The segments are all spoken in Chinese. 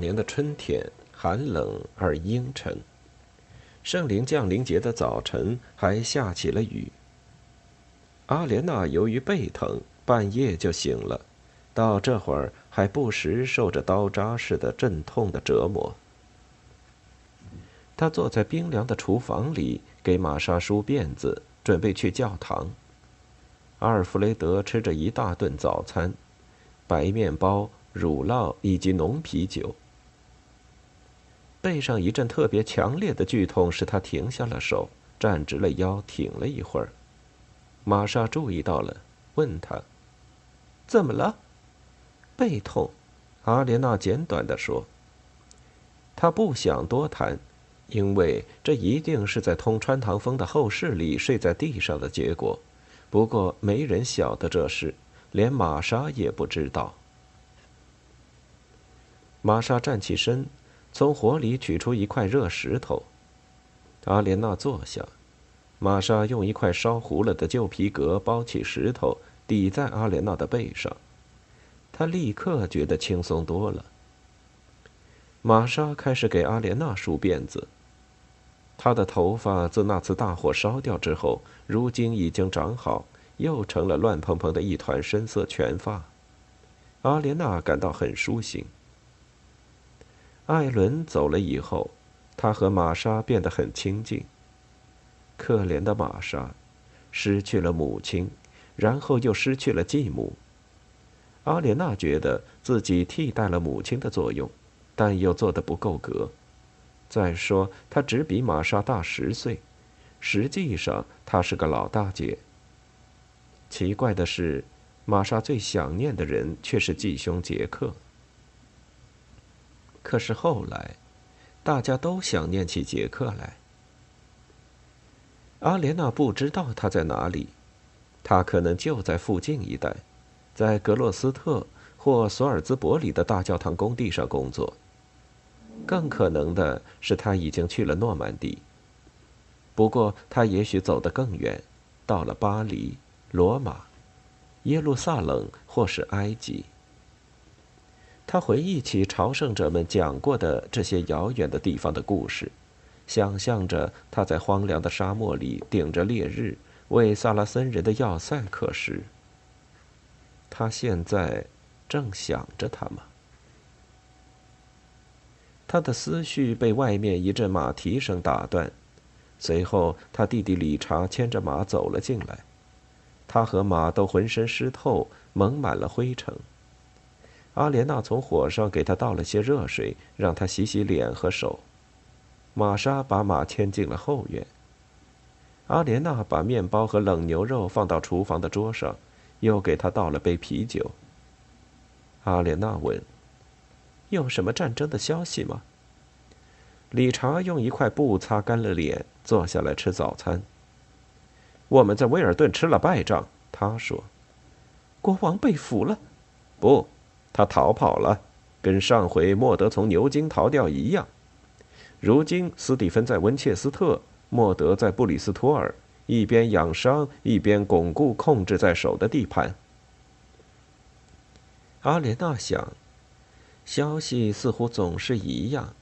年的春天寒冷而阴沉，圣灵降临节的早晨还下起了雨。阿莲娜由于背疼。半夜就醒了，到这会儿还不时受着刀扎似的阵痛的折磨。他坐在冰凉的厨房里，给玛莎梳辫子，准备去教堂。阿尔弗雷德吃着一大顿早餐，白面包、乳酪以及浓啤酒。背上一阵特别强烈的剧痛使他停下了手，站直了腰，挺了一会儿。玛莎注意到了，问他。怎么了？背痛，阿莲娜简短的说。她不想多谈，因为这一定是在通川堂风的后室里睡在地上的结果。不过没人晓得这事，连玛莎也不知道。玛莎站起身，从火里取出一块热石头。阿莲娜坐下，玛莎用一块烧糊了的旧皮革包起石头。抵在阿莲娜的背上，他立刻觉得轻松多了。玛莎开始给阿莲娜梳辫子。她的头发自那次大火烧掉之后，如今已经长好，又成了乱蓬蓬的一团深色全发。阿莲娜感到很舒心。艾伦走了以后，他和玛莎变得很亲近。可怜的玛莎，失去了母亲。然后又失去了继母。阿莲娜觉得自己替代了母亲的作用，但又做得不够格。再说，她只比玛莎大十岁，实际上她是个老大姐。奇怪的是，玛莎最想念的人却是继兄杰克。可是后来，大家都想念起杰克来。阿莲娜不知道他在哪里。他可能就在附近一带，在格洛斯特或索尔兹伯里的大教堂工地上工作。更可能的是，他已经去了诺曼底。不过，他也许走得更远，到了巴黎、罗马、耶路撒冷或是埃及。他回忆起朝圣者们讲过的这些遥远的地方的故事，想象着他在荒凉的沙漠里顶着烈日。为萨拉森人的要塞刻石。他现在正想着他吗？他的思绪被外面一阵马蹄声打断，随后他弟弟理查牵着马走了进来，他和马都浑身湿透，蒙满了灰尘。阿莲娜从火上给他倒了些热水，让他洗洗脸和手。玛莎把马牵进了后院。阿莲娜把面包和冷牛肉放到厨房的桌上，又给他倒了杯啤酒。阿莲娜问：“有什么战争的消息吗？”理查用一块布擦干了脸，坐下来吃早餐。我们在威尔顿吃了败仗，他说：“国王被俘了？不，他逃跑了，跟上回莫德从牛津逃掉一样。如今斯蒂芬在温切斯特。”莫德在布里斯托尔一边养伤，一边巩固控制在手的地盘。阿莲娜想，消息似乎总是一样，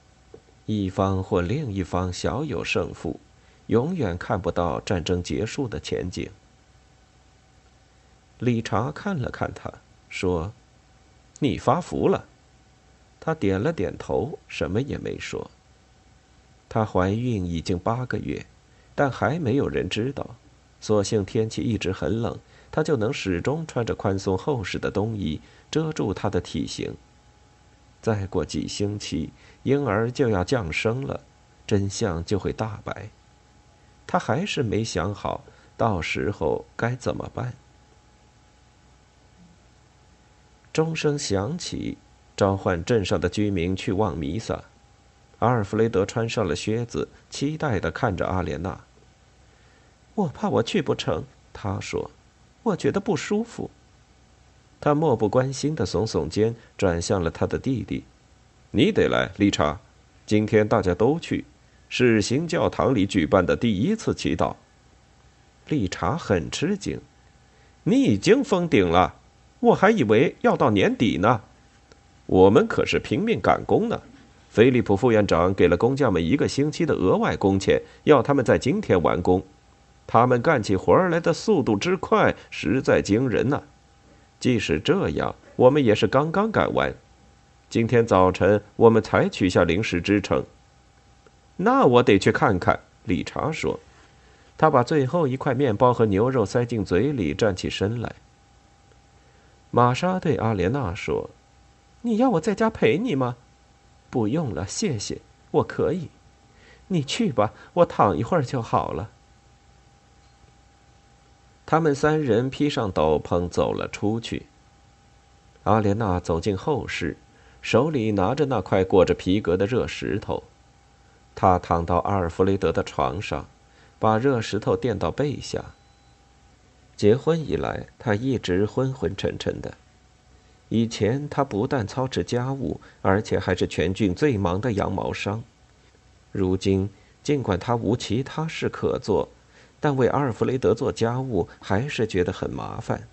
一方或另一方小有胜负，永远看不到战争结束的前景。理查看了看他，说：“你发福了。”他点了点头，什么也没说。她怀孕已经八个月，但还没有人知道。所幸天气一直很冷，她就能始终穿着宽松厚实的冬衣遮住她的体型。再过几星期，婴儿就要降生了，真相就会大白。她还是没想好，到时候该怎么办。钟声响起，召唤镇上的居民去望弥撒。阿尔弗雷德穿上了靴子，期待地看着阿莲娜。我怕我去不成，他说，我觉得不舒服。他漠不关心地耸耸肩，转向了他的弟弟：“你得来，丽查。今天大家都去，是新教堂里举办的第一次祈祷。”丽查很吃惊：“你已经封顶了？我还以为要到年底呢。我们可是拼命赶工呢。菲利普副院长给了工匠们一个星期的额外工钱，要他们在今天完工。”他们干起活来的速度之快，实在惊人呐！即使这样，我们也是刚刚赶完。今天早晨我们才取下临时支撑。那我得去看看。理查说，他把最后一块面包和牛肉塞进嘴里，站起身来。玛莎对阿莲娜说：“你要我在家陪你吗？”“不用了，谢谢，我可以。你去吧，我躺一会儿就好了。”他们三人披上斗篷走了出去。阿莲娜走进后室，手里拿着那块裹着皮革的热石头。她躺到阿尔弗雷德的床上，把热石头垫到背下。结婚以来，他一直昏昏沉沉的。以前，他不但操持家务，而且还是全郡最忙的羊毛商。如今，尽管他无其他事可做。但为阿尔弗雷德做家务还是觉得很麻烦。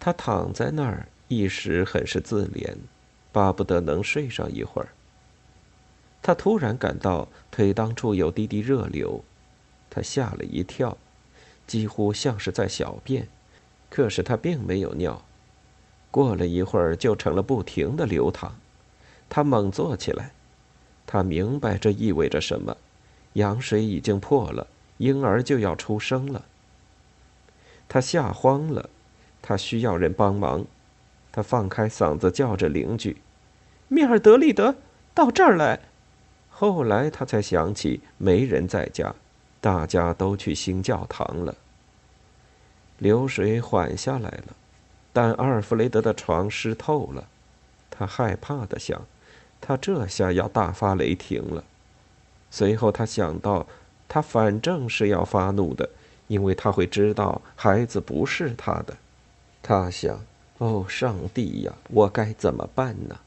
他躺在那儿，一时很是自怜，巴不得能睡上一会儿。他突然感到腿当处有滴滴热流，他吓了一跳，几乎像是在小便，可是他并没有尿。过了一会儿，就成了不停的流淌。他猛坐起来，他明白这意味着什么：羊水已经破了。婴儿就要出生了，他吓慌了，他需要人帮忙，他放开嗓子叫着邻居：“米尔德利德，到这儿来！”后来他才想起没人在家，大家都去新教堂了。流水缓下来了，但阿尔弗雷德的床湿透了，他害怕的想：他这下要大发雷霆了。随后他想到。他反正是要发怒的，因为他会知道孩子不是他的。他想：“哦，上帝呀，我该怎么办呢？”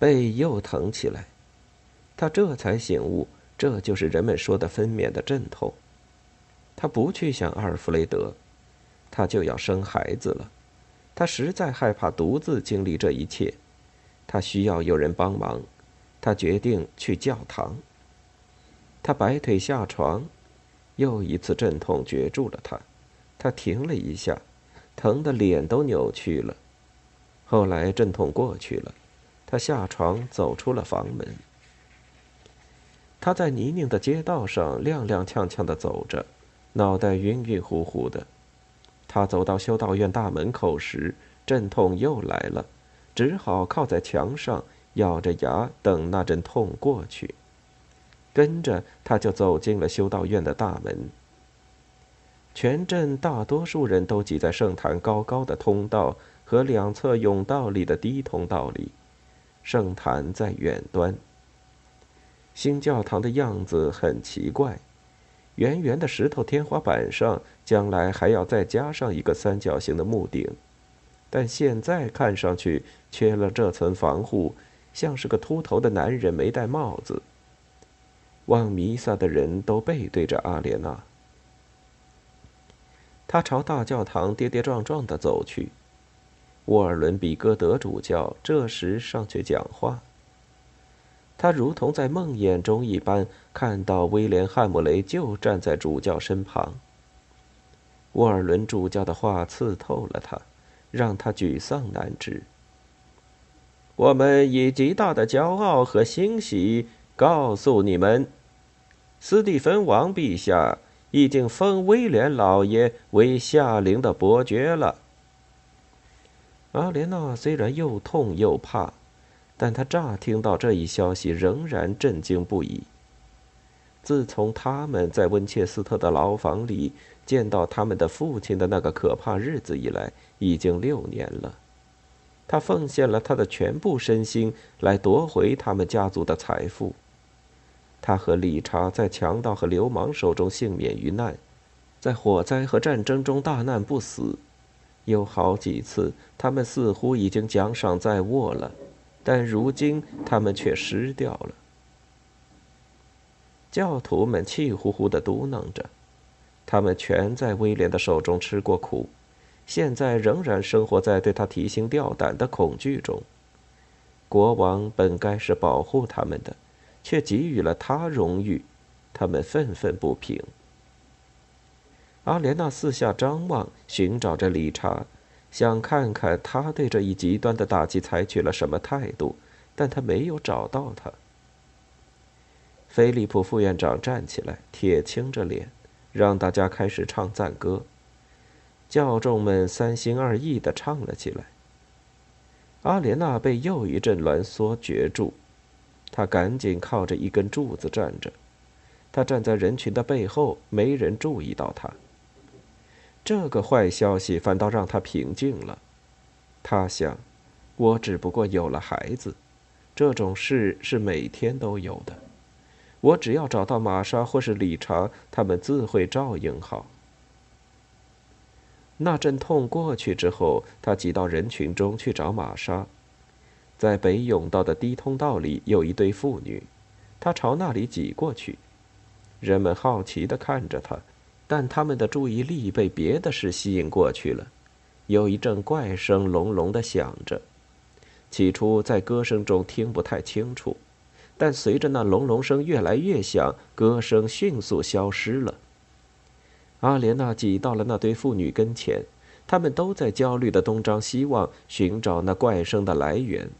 背又疼起来，他这才醒悟，这就是人们说的分娩的阵痛。他不去想阿尔弗雷德，他就要生孩子了。他实在害怕独自经历这一切，他需要有人帮忙。他决定去教堂。他摆腿下床，又一次阵痛攫住了他。他停了一下，疼得脸都扭曲了。后来阵痛过去了，他下床走出了房门。他在泥泞的街道上踉踉跄跄地走着，脑袋晕晕乎乎的。他走到修道院大门口时，阵痛又来了，只好靠在墙上，咬着牙等那阵痛过去。跟着他就走进了修道院的大门。全镇大多数人都挤在圣坛高高的通道和两侧甬道里的低通道里，圣坛在远端。新教堂的样子很奇怪，圆圆的石头天花板上将来还要再加上一个三角形的木顶，但现在看上去缺了这层防护，像是个秃头的男人没戴帽子。望弥撒的人都背对着阿莲娜。他朝大教堂跌跌撞撞的走去。沃尔伦比戈德主教这时上去讲话。他如同在梦魇中一般，看到威廉汉姆雷就站在主教身旁。沃尔伦主教的话刺透了他，让他沮丧难支。我们以极大的骄傲和欣喜告诉你们。斯蒂芬王陛下已经封威廉老爷为夏陵的伯爵了。阿莲娜虽然又痛又怕，但他乍听到这一消息仍然震惊不已。自从他们在温切斯特的牢房里见到他们的父亲的那个可怕日子以来，已经六年了。他奉献了他的全部身心来夺回他们家族的财富。他和理查在强盗和流氓手中幸免于难，在火灾和战争中大难不死。有好几次，他们似乎已经奖赏在握了，但如今他们却失掉了。教徒们气呼呼地嘟囔着，他们全在威廉的手中吃过苦，现在仍然生活在对他提心吊胆的恐惧中。国王本该是保护他们的，却给予了他荣誉，他们愤愤不平。阿莲娜四下张望，寻找着理查，想看看他对这一极端的打击采取了什么态度，但他没有找到他。菲利普副院长站起来，铁青着脸，让大家开始唱赞歌。教众们三心二意地唱了起来。阿莲娜被又一阵挛缩攫住，她赶紧靠着一根柱子站着。她站在人群的背后，没人注意到她。这个坏消息反倒让他平静了。他想：“我只不过有了孩子，这种事是每天都有的。”我只要找到玛莎或是理查，他们自会照应好。那阵痛过去之后，他挤到人群中去找玛莎。在北甬道的低通道里有一对妇女，他朝那里挤过去。人们好奇地看着他，但他们的注意力被别的事吸引过去了。有一阵怪声隆隆地响着，起初在歌声中听不太清楚。但随着那隆隆声越来越响，歌声迅速消失了。阿莲娜挤到了那对妇女跟前，他们都在焦虑的东张西望，寻找那怪声的来源。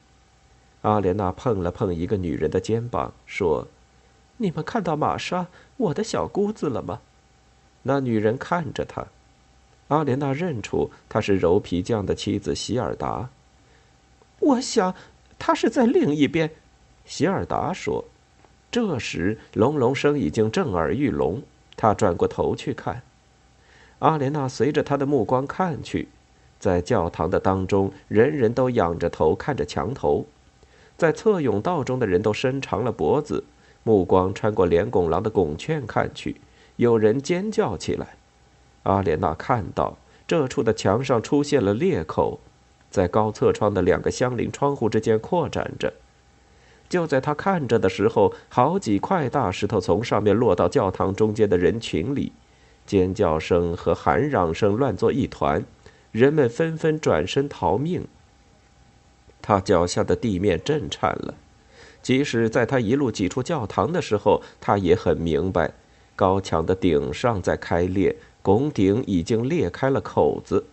阿莲娜碰了碰一个女人的肩膀，说：“你们看到玛莎，我的小姑子了吗？”那女人看着他，阿莲娜认出她是柔皮匠的妻子希尔达。我想，他是在另一边。希尔达说：“这时，隆隆声已经震耳欲聋。他转过头去看，阿莲娜随着他的目光看去，在教堂的当中，人人都仰着头看着墙头，在侧甬道中的人都伸长了脖子，目光穿过连拱廊的拱券看去，有人尖叫起来。阿莲娜看到这处的墙上出现了裂口，在高侧窗的两个相邻窗户之间扩展着。”就在她看着的时候，好几块大石头从上面落到教堂中间的人群里，尖叫声和喊嚷声乱作一团，人们纷纷转身逃命。他脚下的地面震颤了，即使在他一路挤出教堂的时候，他也很明白，高墙的顶上在开裂，拱顶已经裂开了口子，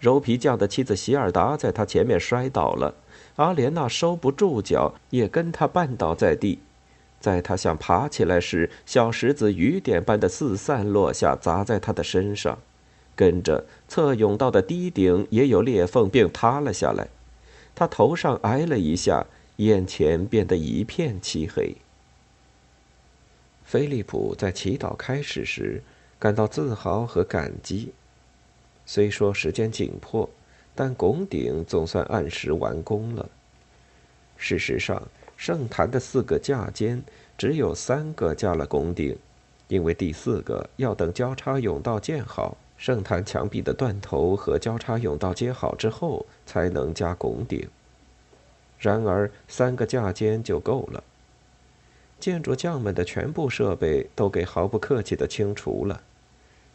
柔皮匠的妻子希尔达在他前面摔倒了。阿莲娜收不住脚，也跟他绊倒在地。在他想爬起来时，小石子雨点般的四散落下，砸在他的身上。跟着，侧甬道的低顶也有裂缝，并塌了下来。他头上挨了一下，眼前变得一片漆黑。菲利普在祈祷开始时感到自豪和感激，虽说时间紧迫。但拱顶总算按时完工了。事实上，圣坛的四个架间只有三个架了拱顶，因为第四个要等交叉甬道建好，圣坛墙壁的断头和交叉甬道接好之后，才能加拱顶。然而，三个架间就够了。建筑匠们的全部设备都给毫不客气地清除了，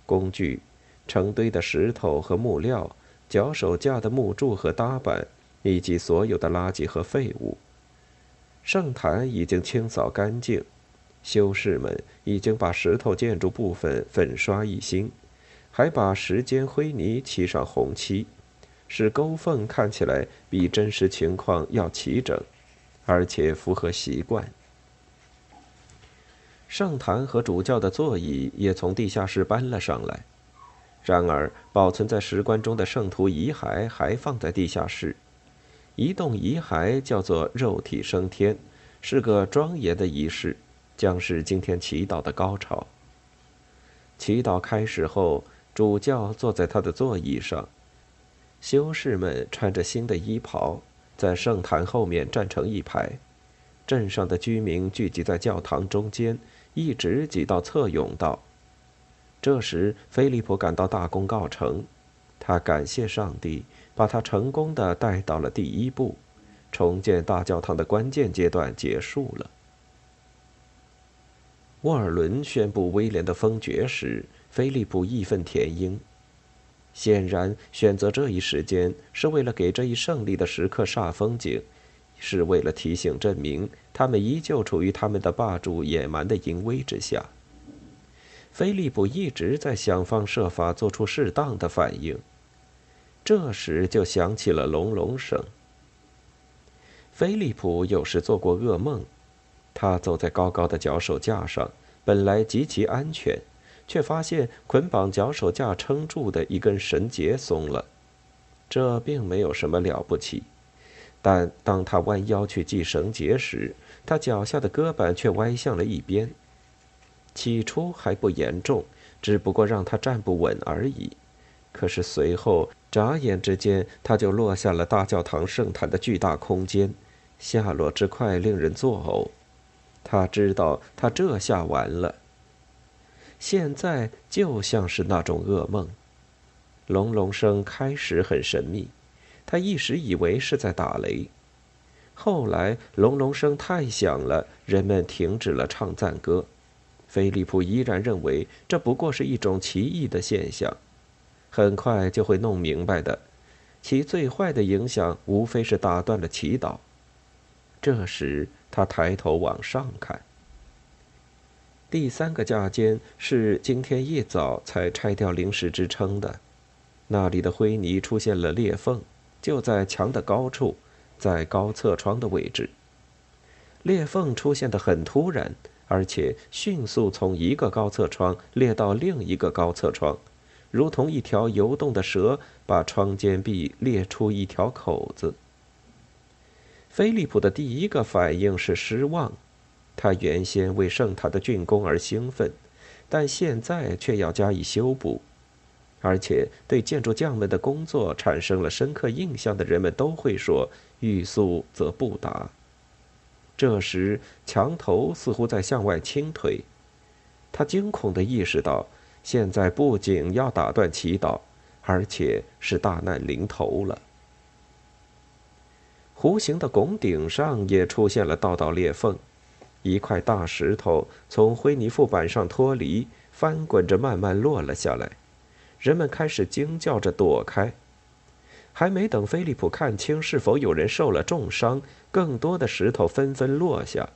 工具、成堆的石头和木料。脚手架的木柱和搭板，以及所有的垃圾和废物。圣坛已经清扫干净，修士们已经把石头建筑部分粉刷一新，还把石间灰泥漆上红漆，使沟缝看起来比真实情况要齐整，而且符合习惯。圣坛和主教的座椅也从地下室搬了上来。然而，保存在石棺中的圣徒遗骸还放在地下室。移动遗骸叫做肉体升天，是个庄严的仪式，将是今天祈祷的高潮。祈祷开始后，主教坐在他的座椅上，修士们穿着新的衣袍，在圣坛后面站成一排，镇上的居民聚集在教堂中间，一直挤到侧甬道。这时，菲利普感到大功告成，他感谢上帝，把他成功的带到了第一步，重建大教堂的关键阶段结束了。沃尔伦宣布威廉的封爵时，菲利普义愤填膺。显然，选择这一时间是为了给这一胜利的时刻煞风景，是为了提醒证明他们依旧处于他们的霸主野蛮的淫威之下。菲利普一直在想方设法做出适当的反应，这时就响起了隆隆声。菲利普有时做过噩梦。他走在高高的脚手架上，本来极其安全，却发现捆绑脚手架撑住的一根绳结松了。这并没有什么了不起，但当他弯腰去系绳结时，他脚下的胳膊却歪向了一边。起初还不严重，只不过让他站不稳而已。可是随后，眨眼之间，他就落下了大教堂圣坛的巨大空间，下落之快令人作呕。他知道，他这下完了。现在就像是那种噩梦，隆隆声开始很神秘，他一时以为是在打雷。后来隆隆声太响了，人们停止了唱赞歌。菲利普依然认为这不过是一种奇异的现象，很快就会弄明白的。其最坏的影响无非是打断了祈祷。这时。他抬头往上看。第三个架间是今天一早才拆掉临时支撑的，那里的灰泥出现了裂缝，就在墙的高处，在高侧窗的位置。裂缝出现的很突然，而且迅速从一个高侧窗裂到另一个高侧窗，如同一条游动的蛇把窗间壁裂出一条口子。菲利普的第一个反应是失望，他原先为圣塔的竣工而兴奋，但现在却要加以修补，而且对建筑匠们的工作产生了深刻印象的人们都会说：“欲速则不达。”这时，墙头似乎在向外倾颓，他惊恐地意识到，现在不仅要打断祈祷，而且是大难临头了。弧形的拱顶上也出现了道道裂缝，一块大石头从灰泥覆板上脱离，翻滚着慢慢落了下来。人们开始惊叫着躲开。还没等菲利普看清是否有人受了重伤，更多的石头纷纷落下。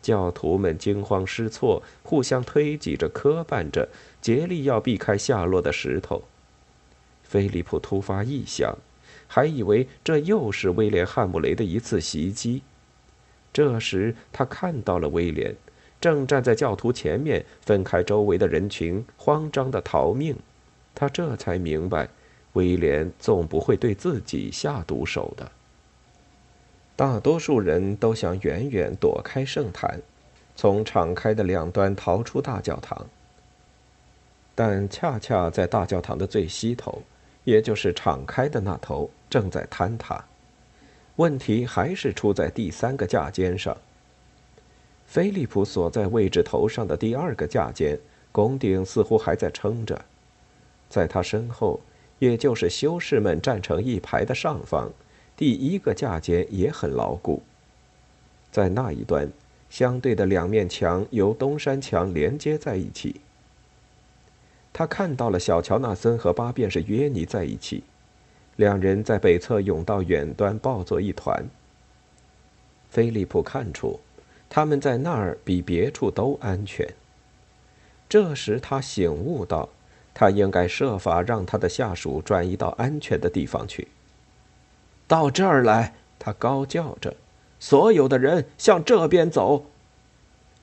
教徒们惊慌失措，互相推挤着、磕绊着，竭力要避开下落的石头。菲利普突发异想。还以为这又是威廉·汉姆雷的一次袭击。这时，他看到了威廉，正站在教徒前面，分开周围的人群，慌张的逃命。他这才明白，威廉总不会对自己下毒手的。大多数人都想远远躲开圣坛，从敞开的两端逃出大教堂。但恰恰在大教堂的最西头，也就是敞开的那头。正在坍塌，问题还是出在第三个架尖上。菲利普所在位置头上的第二个架尖，拱顶似乎还在撑着，在他身后，也就是修士们站成一排的上方，第一个架间也很牢固。在那一端，相对的两面墙由东山墙连接在一起。他看到了小乔纳森和八便士约尼在一起。两人在北侧甬道远端抱作一团。菲利普看出，他们在那儿比别处都安全。这时他醒悟到，他应该设法让他的下属转移到安全的地方去。到这儿来！他高叫着：“所有的人向这边走！”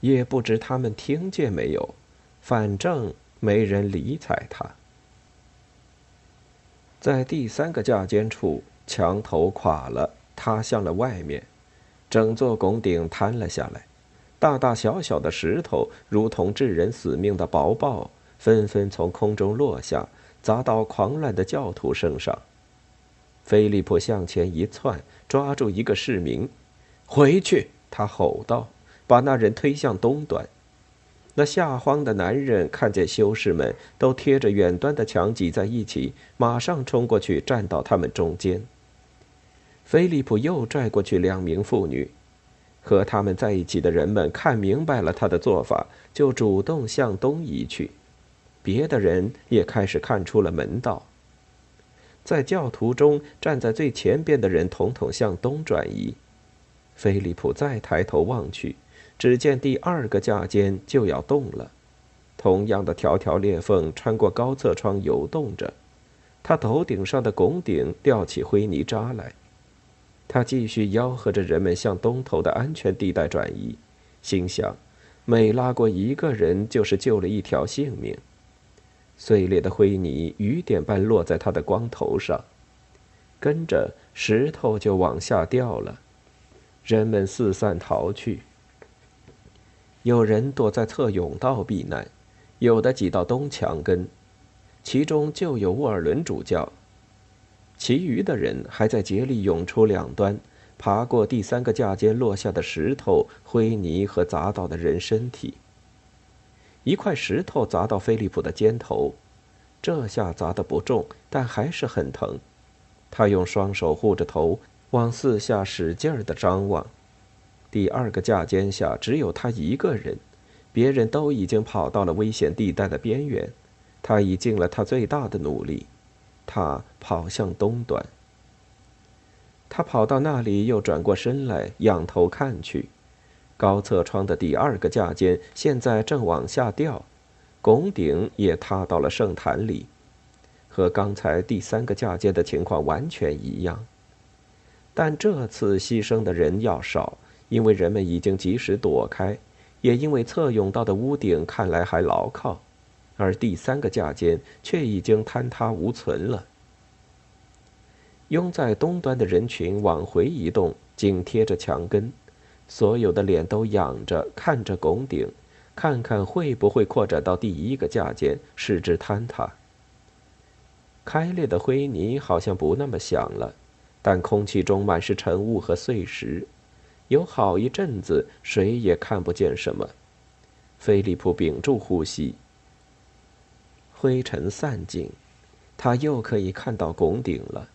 也不知他们听见没有，反正没人理睬他。在第三个架间处，墙头垮了，塌向了外面，整座拱顶坍了下来。大大小小的石头如同致人死命的薄暴，纷纷从空中落下，砸到狂乱的教徒身上。菲利普向前一窜，抓住一个市民，“回去！”他吼道，把那人推向东端。那吓慌的男人看见修士们都贴着远端的墙挤在一起，马上冲过去站到他们中间。菲利普又拽过去两名妇女，和他们在一起的人们看明白了他的做法，就主动向东移去。别的人也开始看出了门道。在教徒中站在最前边的人统统向东转移。菲利普再抬头望去。只见第二个架间就要动了，同样的条条裂缝穿过高侧窗游动着，他头顶上的拱顶吊起灰泥渣来。他继续吆喝着人们向东头的安全地带转移，心想：每拉过一个人，就是救了一条性命。碎裂的灰泥雨点般落在他的光头上，跟着石头就往下掉了，人们四散逃去。有人躲在侧甬道避难，有的挤到东墙根，其中就有沃尔伦主教。其余的人还在竭力涌出两端，爬过第三个架间落下的石头、灰泥和砸倒的人身体。一块石头砸到菲利普的肩头，这下砸得不重，但还是很疼。他用双手护着头，往四下使劲儿地张望。第二个架间下只有他一个人，别人都已经跑到了危险地带的边缘。他已尽了他最大的努力，他跑向东端。他跑到那里，又转过身来，仰头看去，高侧窗的第二个架间现在正往下掉，拱顶也塌到了圣坛里，和刚才第三个架间的情况完全一样。但这次牺牲的人要少。因为人们已经及时躲开，也因为侧甬道的屋顶看来还牢靠，而第三个架间却已经坍塌无存了。拥在东端的人群往回移动，紧贴着墙根，所有的脸都仰着看着拱顶，看看会不会扩展到第一个架间，使之坍塌。开裂的灰泥好像不那么响了，但空气中满是尘雾和碎石。有好一阵子，谁也看不见什么。菲利普屏住呼吸。灰尘散尽，他又可以看到拱顶了。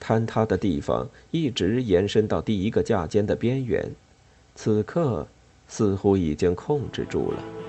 坍塌的地方一直延伸到第一个架间的边缘，此刻似乎已经控制住了。